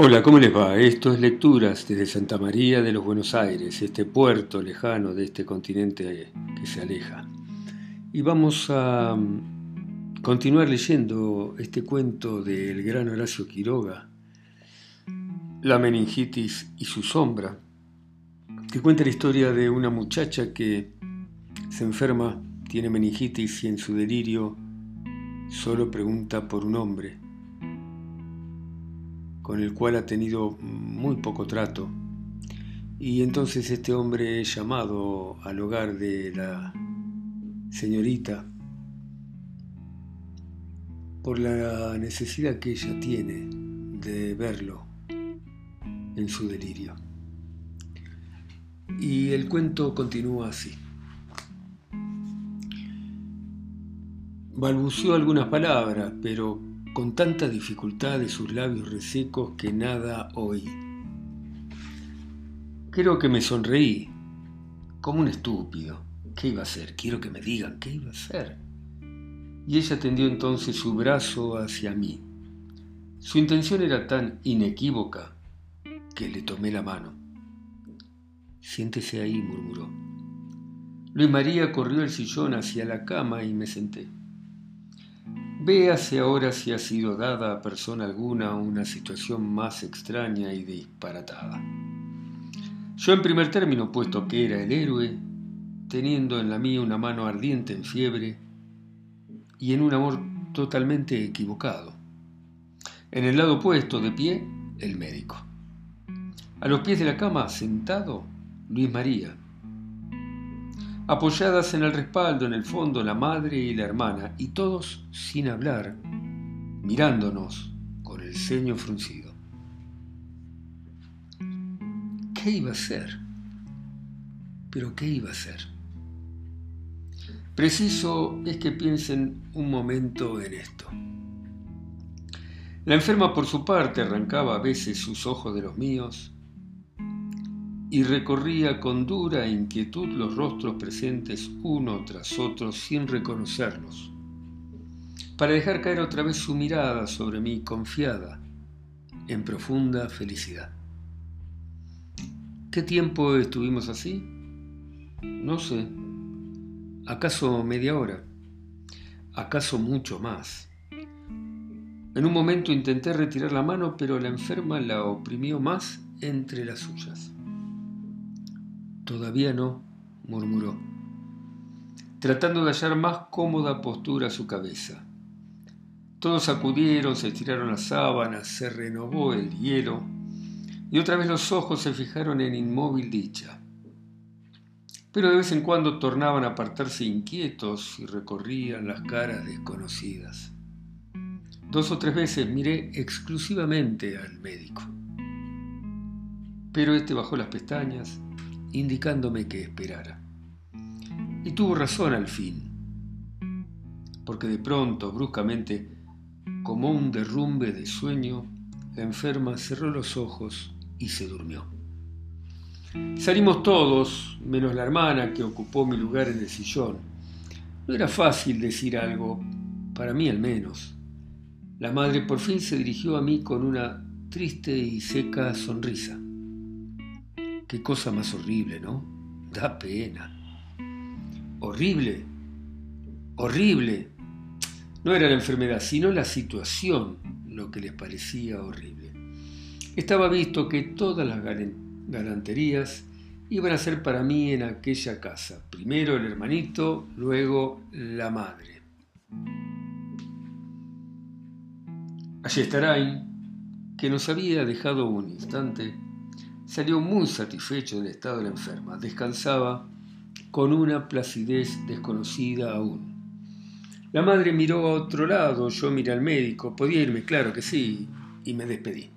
Hola, ¿cómo les va? Esto es Lecturas desde Santa María de los Buenos Aires, este puerto lejano de este continente que se aleja. Y vamos a mm, continuar leyendo este cuento del gran Horacio Quiroga, La meningitis y su sombra, que cuenta la historia de una muchacha que se enferma, tiene meningitis y en su delirio solo pregunta por un hombre con el cual ha tenido muy poco trato. Y entonces este hombre es llamado al hogar de la señorita por la necesidad que ella tiene de verlo en su delirio. Y el cuento continúa así. Balbuceó algunas palabras, pero con tanta dificultad de sus labios resecos que nada oí. Creo que me sonreí, como un estúpido. ¿Qué iba a hacer? Quiero que me digan qué iba a hacer. Y ella tendió entonces su brazo hacia mí. Su intención era tan inequívoca que le tomé la mano. Siéntese ahí, murmuró. Luis María corrió el sillón hacia la cama y me senté. Véase ahora si ha sido dada a persona alguna una situación más extraña y disparatada. Yo en primer término, puesto que era el héroe, teniendo en la mía una mano ardiente en fiebre y en un amor totalmente equivocado. En el lado opuesto, de pie, el médico. A los pies de la cama, sentado, Luis María, apoyadas en el respaldo, en el fondo, la madre y la hermana, y todos sin hablar, mirándonos con el ceño fruncido. ¿Qué iba a ser? ¿Pero qué iba a ser? Preciso es que piensen un momento en esto. La enferma por su parte arrancaba a veces sus ojos de los míos y recorría con dura inquietud los rostros presentes uno tras otro sin reconocerlos, para dejar caer otra vez su mirada sobre mí confiada, en profunda felicidad. ¿Qué tiempo estuvimos así? No sé. ¿Acaso media hora? ¿Acaso mucho más? En un momento intenté retirar la mano, pero la enferma la oprimió más entre las suyas. Todavía no, murmuró, tratando de hallar más cómoda postura a su cabeza. Todos acudieron, se estiraron las sábanas, se renovó el hielo, y otra vez los ojos se fijaron en inmóvil dicha. Pero de vez en cuando tornaban a apartarse inquietos y recorrían las caras desconocidas. Dos o tres veces miré exclusivamente al médico. Pero este bajó las pestañas, indicándome que esperara. Y tuvo razón al fin, porque de pronto, bruscamente, como un derrumbe de sueño, la enferma cerró los ojos y se durmió. Salimos todos, menos la hermana que ocupó mi lugar en el sillón. No era fácil decir algo, para mí al menos. La madre por fin se dirigió a mí con una triste y seca sonrisa. Qué cosa más horrible, ¿no? Da pena. Horrible. Horrible. No era la enfermedad, sino la situación lo que les parecía horrible. Estaba visto que todas las galanterías iban a ser para mí en aquella casa. Primero el hermanito, luego la madre. Ayestarain, que nos había dejado un instante, Salió muy satisfecho del estado de la enferma. Descansaba con una placidez desconocida aún. La madre miró a otro lado, yo miré al médico. Podía irme, claro que sí, y me despedí.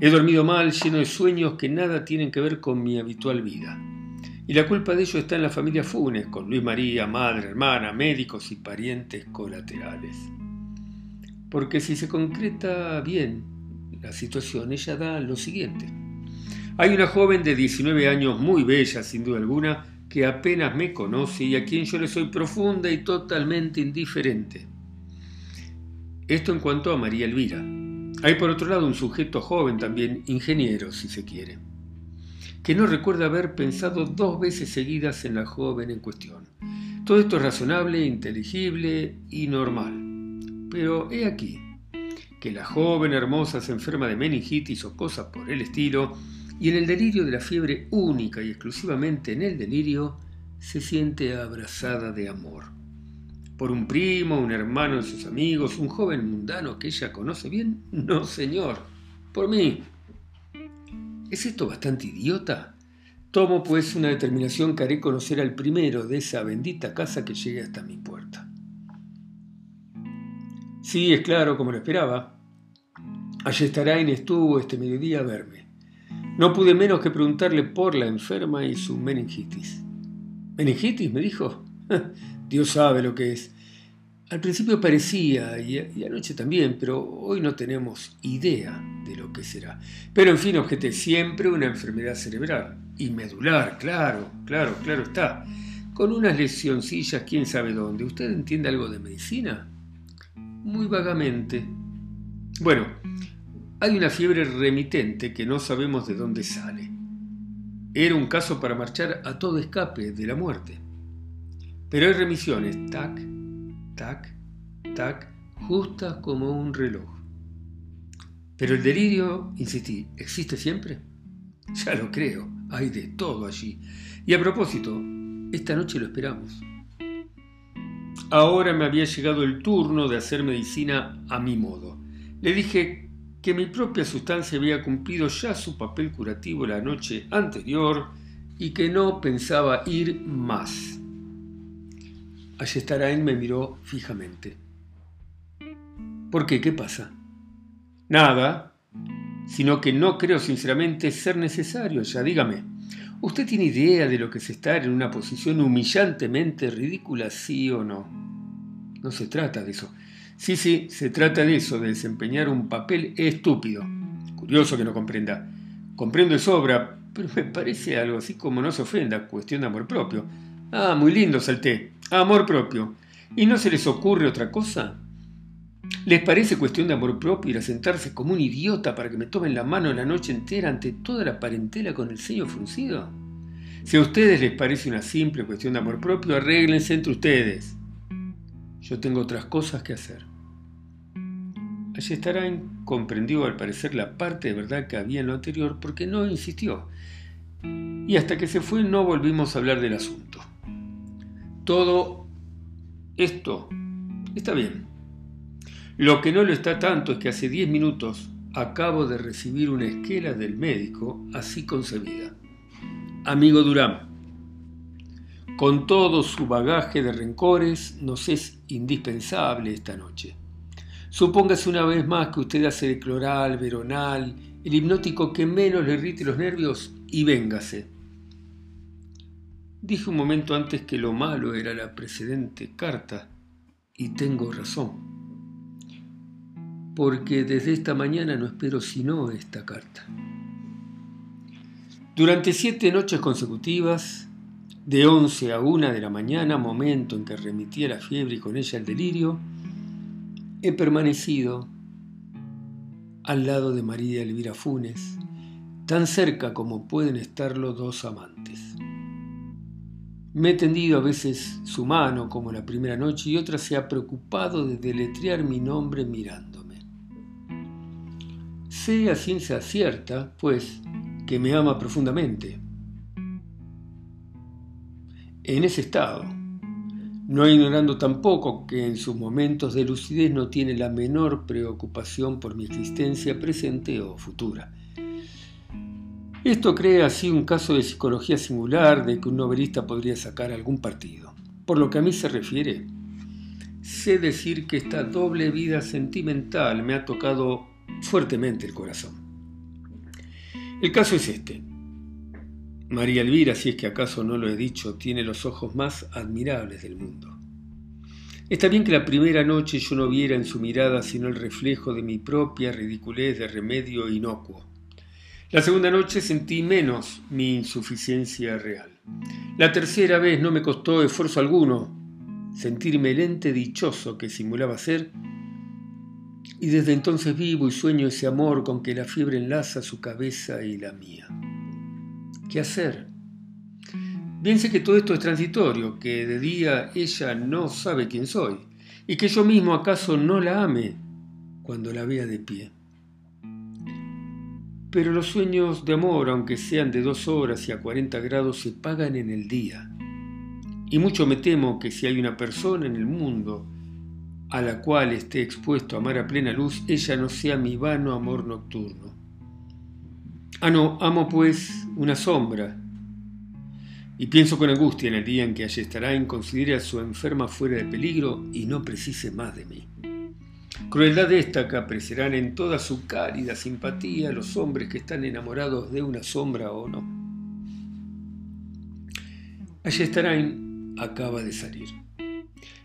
He dormido mal, lleno de sueños que nada tienen que ver con mi habitual vida. Y la culpa de ello está en la familia Funes, con Luis María, madre, hermana, médicos y parientes colaterales. Porque si se concreta bien la situación, ella da lo siguiente. Hay una joven de 19 años muy bella, sin duda alguna, que apenas me conoce y a quien yo le soy profunda y totalmente indiferente. Esto en cuanto a María Elvira. Hay por otro lado un sujeto joven también, ingeniero si se quiere, que no recuerda haber pensado dos veces seguidas en la joven en cuestión. Todo esto es razonable, inteligible y normal. Pero he aquí que la joven hermosa se enferma de meningitis o cosas por el estilo, y en el delirio de la fiebre única y exclusivamente en el delirio, se siente abrazada de amor. Por un primo, un hermano de sus amigos, un joven mundano que ella conoce bien, no señor, por mí. ¿Es esto bastante idiota? Tomo pues una determinación que haré conocer al primero de esa bendita casa que llegue hasta mi puerta. Sí, es claro, como lo esperaba. Ayestarain estuvo este mediodía a verme. No pude menos que preguntarle por la enferma y su meningitis. ¿Meningitis? me dijo. Dios sabe lo que es. Al principio parecía, y, anoche también, pero hoy no tenemos idea de lo que será. Pero en fin, objeté siempre una enfermedad cerebral y medular, claro, claro, claro está. Con unas lesioncillas, quién sabe dónde. ¿Usted entiende algo de medicina? Muy vagamente. Bueno, hay una fiebre remitente que no sabemos de dónde sale. Era un caso para marchar a todo escape de la muerte. Pero hay remisiones, tac, tac, tac, justas como un reloj. Pero el delirio, insistí, ¿existe siempre? Ya lo creo, hay de todo allí. Y a propósito, esta noche lo esperamos. Ahora me había llegado el turno de hacer medicina a mi modo. Le dije que mi propia sustancia había cumplido ya su papel curativo la noche anterior y que no pensaba ir más. Ayestarain me miró fijamente. ¿Por qué? ¿Qué pasa? Nada, sino que no creo sinceramente ser necesario, ya dígame. ¿Usted tiene idea de lo que es estar en una posición humillantemente ridícula, sí o no? No se trata de eso. Sí, sí, se trata de eso, de desempeñar un papel estúpido. Curioso que no comprenda. Comprendo de sobra, pero me parece algo así como no se ofenda, cuestión de amor propio. Ah, muy lindo, salté. Amor propio. ¿Y no se les ocurre otra cosa? ¿Les parece cuestión de amor propio ir a sentarse como un idiota para que me tomen la mano la noche entera ante toda la parentela con el ceño fruncido? Si a ustedes les parece una simple cuestión de amor propio, arréglense entre ustedes. Yo tengo otras cosas que hacer. Ayestarain comprendió al parecer la parte de verdad que había en lo anterior porque no insistió. Y hasta que se fue no volvimos a hablar del asunto. Todo esto está bien. Lo que no lo está tanto es que hace 10 minutos acabo de recibir una esquela del médico así concebida. Amigo Durán, con todo su bagaje de rencores, nos es indispensable esta noche. Supóngase una vez más que usted hace el cloral, veronal, el hipnótico que menos le irrite los nervios y véngase. Dije un momento antes que lo malo era la precedente carta, y tengo razón, porque desde esta mañana no espero sino esta carta. Durante siete noches consecutivas, de once a una de la mañana, momento en que remitía la fiebre y con ella el delirio, he permanecido al lado de María Elvira Funes, tan cerca como pueden estarlo dos amantes. Me he tendido a veces su mano como la primera noche y otra se ha preocupado de deletrear mi nombre mirándome. Sé a ciencia cierta, pues, que me ama profundamente. En ese estado, no ignorando tampoco que en sus momentos de lucidez no tiene la menor preocupación por mi existencia presente o futura esto crea así un caso de psicología singular de que un novelista podría sacar algún partido. Por lo que a mí se refiere, sé decir que esta doble vida sentimental me ha tocado fuertemente el corazón. El caso es este. María Elvira, si es que acaso no lo he dicho, tiene los ojos más admirables del mundo. Está bien que la primera noche yo no viera en su mirada sino el reflejo de mi propia ridiculez de remedio inocuo la segunda noche sentí menos mi insuficiencia real. La tercera vez no me costó esfuerzo alguno sentirme el ente dichoso que simulaba ser Y desde entonces vivo y sueño ese amor con que la fiebre enlaza su cabeza y la mía. ¿Qué hacer? Bien sé que todo esto es transitorio, que de día ella no sabe quién soy, y que yo mismo acaso no la ame cuando la vea de pie. Pero los sueños de amor, aunque sean de dos horas y a 40 grados, se pagan en el día. Y mucho me temo que si hay una persona en el mundo a la cual esté expuesto a amar a plena luz, ella no sea mi vano amor nocturno. Ah, no, amo pues una sombra. Y pienso con angustia en el día en que en considere a su enferma fuera de peligro y no precise más de mí. Crueldad esta que apreciarán en toda su cálida simpatía los hombres que están enamorados de una sombra o no. Ayestarain acaba de salir.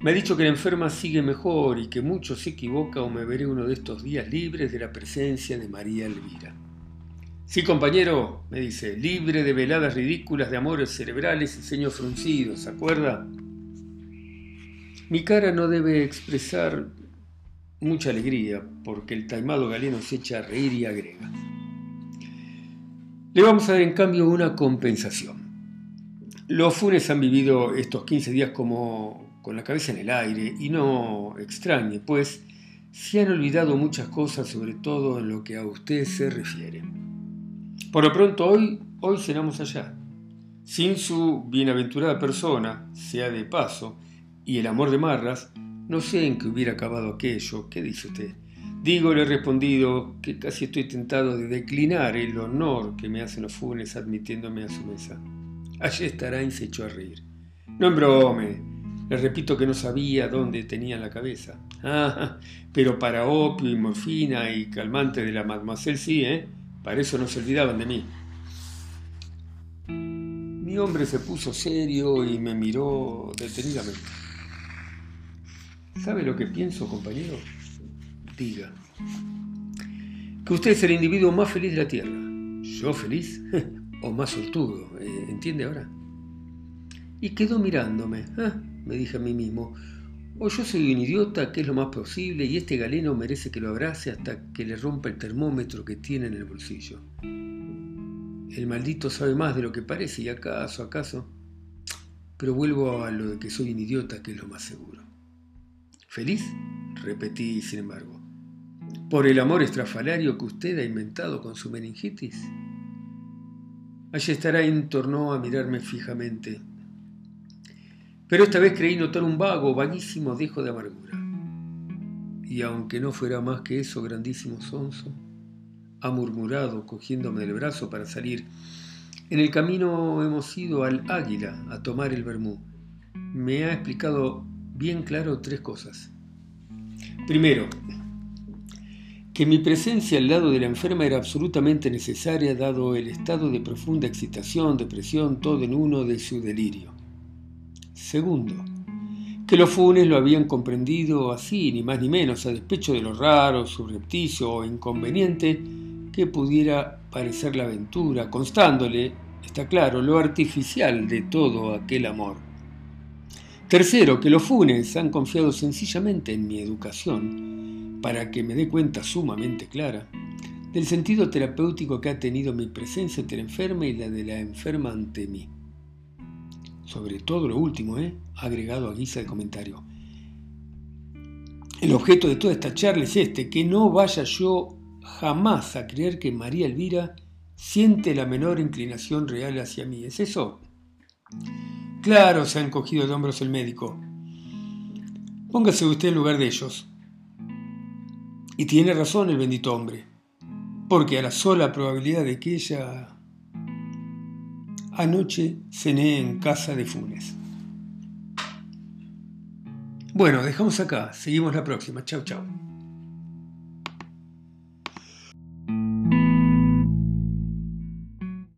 Me ha dicho que la enferma sigue mejor y que mucho se equivoca o me veré uno de estos días libres de la presencia de María Elvira. Sí, compañero, me dice, libre de veladas ridículas de amores cerebrales y ceños fruncidos, ¿se acuerda? Mi cara no debe expresar mucha alegría, porque el taimado galeno se echa a reír y agrega. Le vamos a dar en cambio una compensación. Los Funes han vivido estos 15 días como con la cabeza en el aire y no extrañe, pues se han olvidado muchas cosas, sobre todo en lo que a usted se refiere. Por lo pronto hoy, hoy cenamos allá. Sin su bienaventurada persona, sea de paso, y el amor de Marras, no sé en qué hubiera acabado aquello. ¿Qué dice usted? Digo, le he respondido que casi estoy tentado de declinar el honor que me hacen los funes admitiéndome a su mesa. Allí y se echó a reír. No embrome. Le repito que no sabía dónde tenía la cabeza. Ah, pero para opio y morfina y calmante de la mademoiselle sí, ¿eh? Para eso no se olvidaban de mí. Mi hombre se puso serio y me miró detenidamente. ¿Sabe lo que pienso, compañero? Diga. Que usted es el individuo más feliz de la Tierra. ¿Yo feliz? o más sortudo, eh, ¿entiende ahora? Y quedó mirándome. Ah, me dije a mí mismo. O yo soy un idiota, que es lo más posible, y este galeno merece que lo abrace hasta que le rompa el termómetro que tiene en el bolsillo. El maldito sabe más de lo que parece, y acaso, acaso. Pero vuelvo a lo de que soy un idiota, que es lo más seguro. ¿Feliz? Repetí, sin embargo. ¿Por el amor estrafalario que usted ha inventado con su meningitis? Ayestarain tornó a mirarme fijamente. Pero esta vez creí notar un vago, vaguísimo dejo de amargura. Y aunque no fuera más que eso, grandísimo sonso, ha murmurado, cogiéndome del brazo para salir. En el camino hemos ido al Águila a tomar el vermú. Me ha explicado bien claro tres cosas. Primero, que mi presencia al lado de la enferma era absolutamente necesaria dado el estado de profunda excitación, depresión, todo en uno de su delirio. Segundo, que los funes lo habían comprendido así, ni más ni menos, a despecho de lo raro, subrepticio o inconveniente que pudiera parecer la aventura, constándole, está claro, lo artificial de todo aquel amor. Tercero, que los Funes han confiado sencillamente en mi educación para que me dé cuenta sumamente clara del sentido terapéutico que ha tenido mi presencia ante la enferma y la de la enferma ante mí. Sobre todo lo último, ¿eh? agregado a guisa de comentario. El objeto de toda esta charla es este, que no vaya yo jamás a creer que María Elvira siente la menor inclinación real hacia mí. ¿Es eso? Claro, se ha encogido de hombros el médico. Póngase usted en lugar de ellos. Y tiene razón el bendito hombre, porque a la sola probabilidad de que ella... Anoche cené en casa de Funes. Bueno, dejamos acá, seguimos la próxima. Chau, chau.